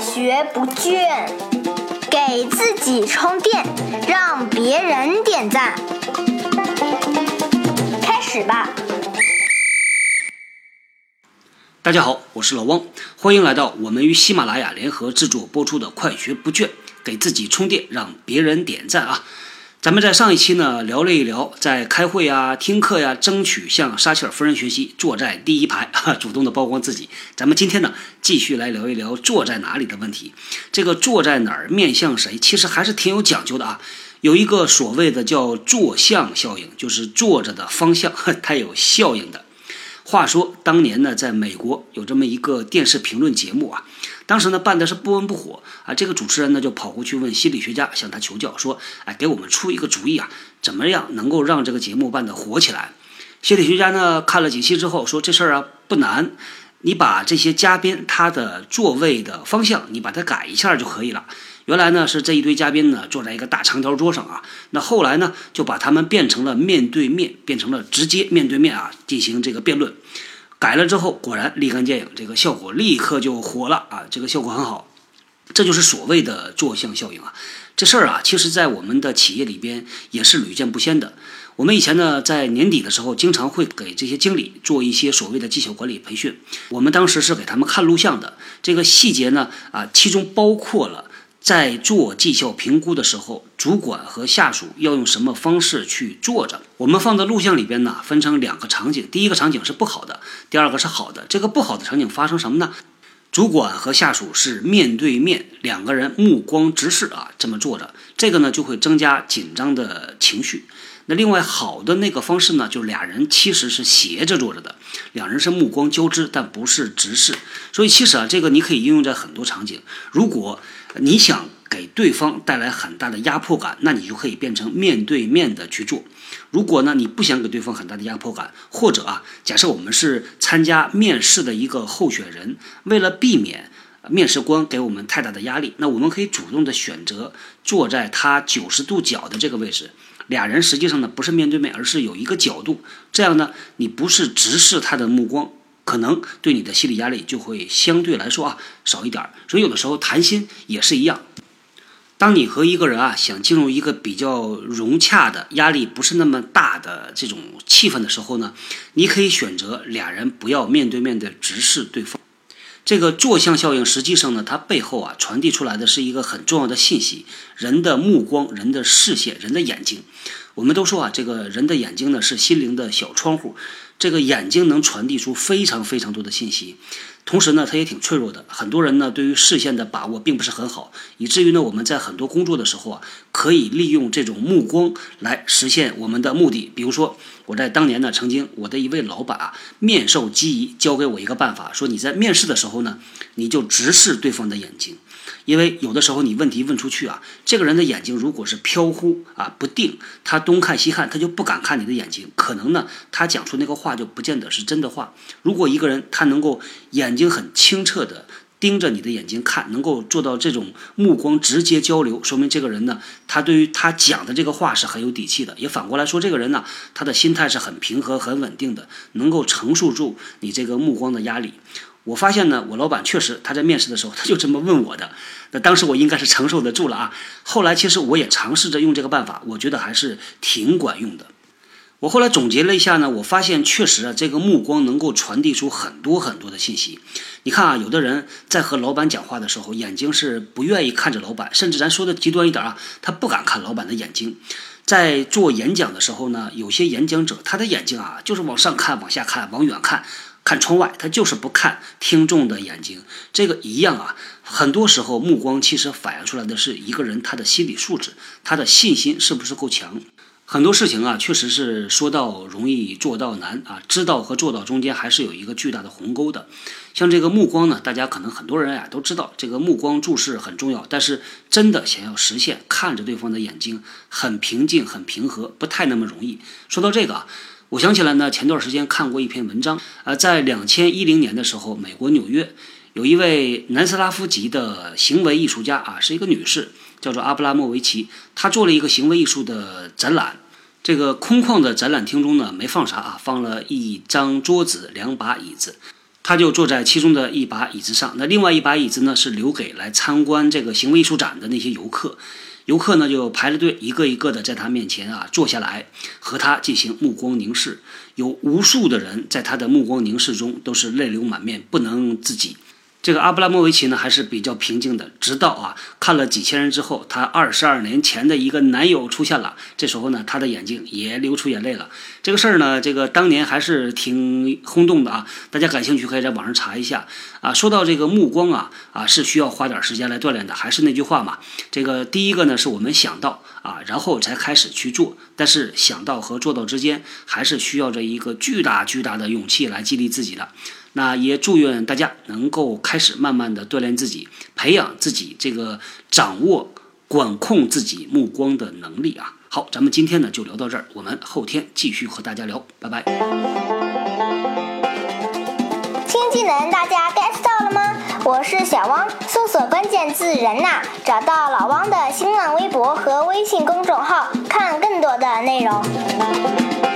学不倦，给自己充电，让别人点赞。开始吧！大家好，我是老汪，欢迎来到我们与喜马拉雅联合制作播出的《快学不倦》，给自己充电，让别人点赞啊！咱们在上一期呢聊了一聊，在开会啊、听课呀，争取向撒切尔夫人学习，坐在第一排，主动的曝光自己。咱们今天呢继续来聊一聊坐在哪里的问题。这个坐在哪儿，面向谁，其实还是挺有讲究的啊。有一个所谓的叫坐向效应，就是坐着的方向，它有效应的。话说当年呢，在美国有这么一个电视评论节目啊。当时呢办的是不温不火啊，这个主持人呢就跑过去问心理学家，向他求教说：“哎，给我们出一个主意啊，怎么样能够让这个节目办得火起来？”心理学家呢看了几期之后说：“这事儿啊不难，你把这些嘉宾他的座位的方向你把它改一下就可以了。原来呢是这一堆嘉宾呢坐在一个大长条桌上啊，那后来呢就把他们变成了面对面，变成了直接面对面啊进行这个辩论。”改了之后，果然立竿见影，这个效果立刻就火了啊！这个效果很好，这就是所谓的坐向效应啊。这事儿啊，其实在我们的企业里边也是屡见不鲜的。我们以前呢，在年底的时候，经常会给这些经理做一些所谓的绩效管理培训。我们当时是给他们看录像的，这个细节呢，啊，其中包括了。在做绩效评估的时候，主管和下属要用什么方式去坐着？我们放在录像里边呢，分成两个场景。第一个场景是不好的，第二个是好的。这个不好的场景发生什么呢？主管和下属是面对面，两个人目光直视啊，这么坐着，这个呢就会增加紧张的情绪。那另外好的那个方式呢，就是俩人其实是斜着坐着的，两人是目光交织，但不是直视。所以其实啊，这个你可以应用在很多场景。如果你想给对方带来很大的压迫感，那你就可以变成面对面的去做。如果呢，你不想给对方很大的压迫感，或者啊，假设我们是参加面试的一个候选人，为了避免面试官给我们太大的压力，那我们可以主动的选择坐在他九十度角的这个位置。俩人实际上呢不是面对面，而是有一个角度，这样呢，你不是直视他的目光。可能对你的心理压力就会相对来说啊少一点，所以有的时候谈心也是一样。当你和一个人啊想进入一个比较融洽的、压力不是那么大的这种气氛的时候呢，你可以选择俩人不要面对面的直视对方。这个坐向效应实际上呢，它背后啊传递出来的是一个很重要的信息：人的目光、人的视线、人的眼睛。我们都说啊，这个人的眼睛呢是心灵的小窗户。这个眼睛能传递出非常非常多的信息，同时呢，它也挺脆弱的。很多人呢，对于视线的把握并不是很好，以至于呢，我们在很多工作的时候啊，可以利用这种目光来实现我们的目的。比如说，我在当年呢，曾经我的一位老板啊，面授机宜，教给我一个办法，说你在面试的时候呢，你就直视对方的眼睛。因为有的时候你问题问出去啊，这个人的眼睛如果是飘忽啊不定，他东看西看，他就不敢看你的眼睛，可能呢他讲出那个话就不见得是真的话。如果一个人他能够眼睛很清澈的盯着你的眼睛看，能够做到这种目光直接交流，说明这个人呢，他对于他讲的这个话是很有底气的。也反过来说，这个人呢，他的心态是很平和、很稳定的，能够承受住你这个目光的压力。我发现呢，我老板确实他在面试的时候他就这么问我的，那当时我应该是承受得住了啊。后来其实我也尝试着用这个办法，我觉得还是挺管用的。我后来总结了一下呢，我发现确实啊，这个目光能够传递出很多很多的信息。你看啊，有的人在和老板讲话的时候，眼睛是不愿意看着老板，甚至咱说的极端一点啊，他不敢看老板的眼睛。在做演讲的时候呢，有些演讲者他的眼睛啊，就是往上看、往下看、往远看。看窗外，他就是不看听众的眼睛，这个一样啊。很多时候，目光其实反映出来的是一个人他的心理素质，他的信心是不是够强。很多事情啊，确实是说到容易做到难啊，知道和做到中间还是有一个巨大的鸿沟的。像这个目光呢，大家可能很多人啊都知道，这个目光注视很重要，但是真的想要实现看着对方的眼睛很平静、很平和，不太那么容易。说到这个啊。我想起来呢，前段时间看过一篇文章，呃，在两千一零年的时候，美国纽约有一位南斯拉夫籍的行为艺术家啊，是一个女士，叫做阿布拉莫维奇，她做了一个行为艺术的展览。这个空旷的展览厅中呢，没放啥啊，放了一张桌子、两把椅子。他就坐在其中的一把椅子上，那另外一把椅子呢是留给来参观这个行为艺术展的那些游客。游客呢就排着队，一个一个的在他面前啊坐下来，和他进行目光凝视。有无数的人在他的目光凝视中都是泪流满面，不能自己。这个阿布拉莫维奇呢还是比较平静的，直到啊看了几千人之后，他二十二年前的一个男友出现了，这时候呢他的眼睛也流出眼泪了。这个事儿呢，这个当年还是挺轰动的啊，大家感兴趣可以在网上查一下啊。说到这个目光啊啊是需要花点时间来锻炼的，还是那句话嘛，这个第一个呢是我们想到啊，然后才开始去做，但是想到和做到之间还是需要着一个巨大巨大的勇气来激励自己的。那也祝愿大家能够开始慢慢的锻炼自己，培养自己这个掌握、管控自己目光的能力啊。好，咱们今天呢就聊到这儿，我们后天继续和大家聊，拜拜。新技能大家 get 到了吗？我是小汪，搜索关键字“人呐”，找到老汪的新浪微博和微信公众号，看更多的内容。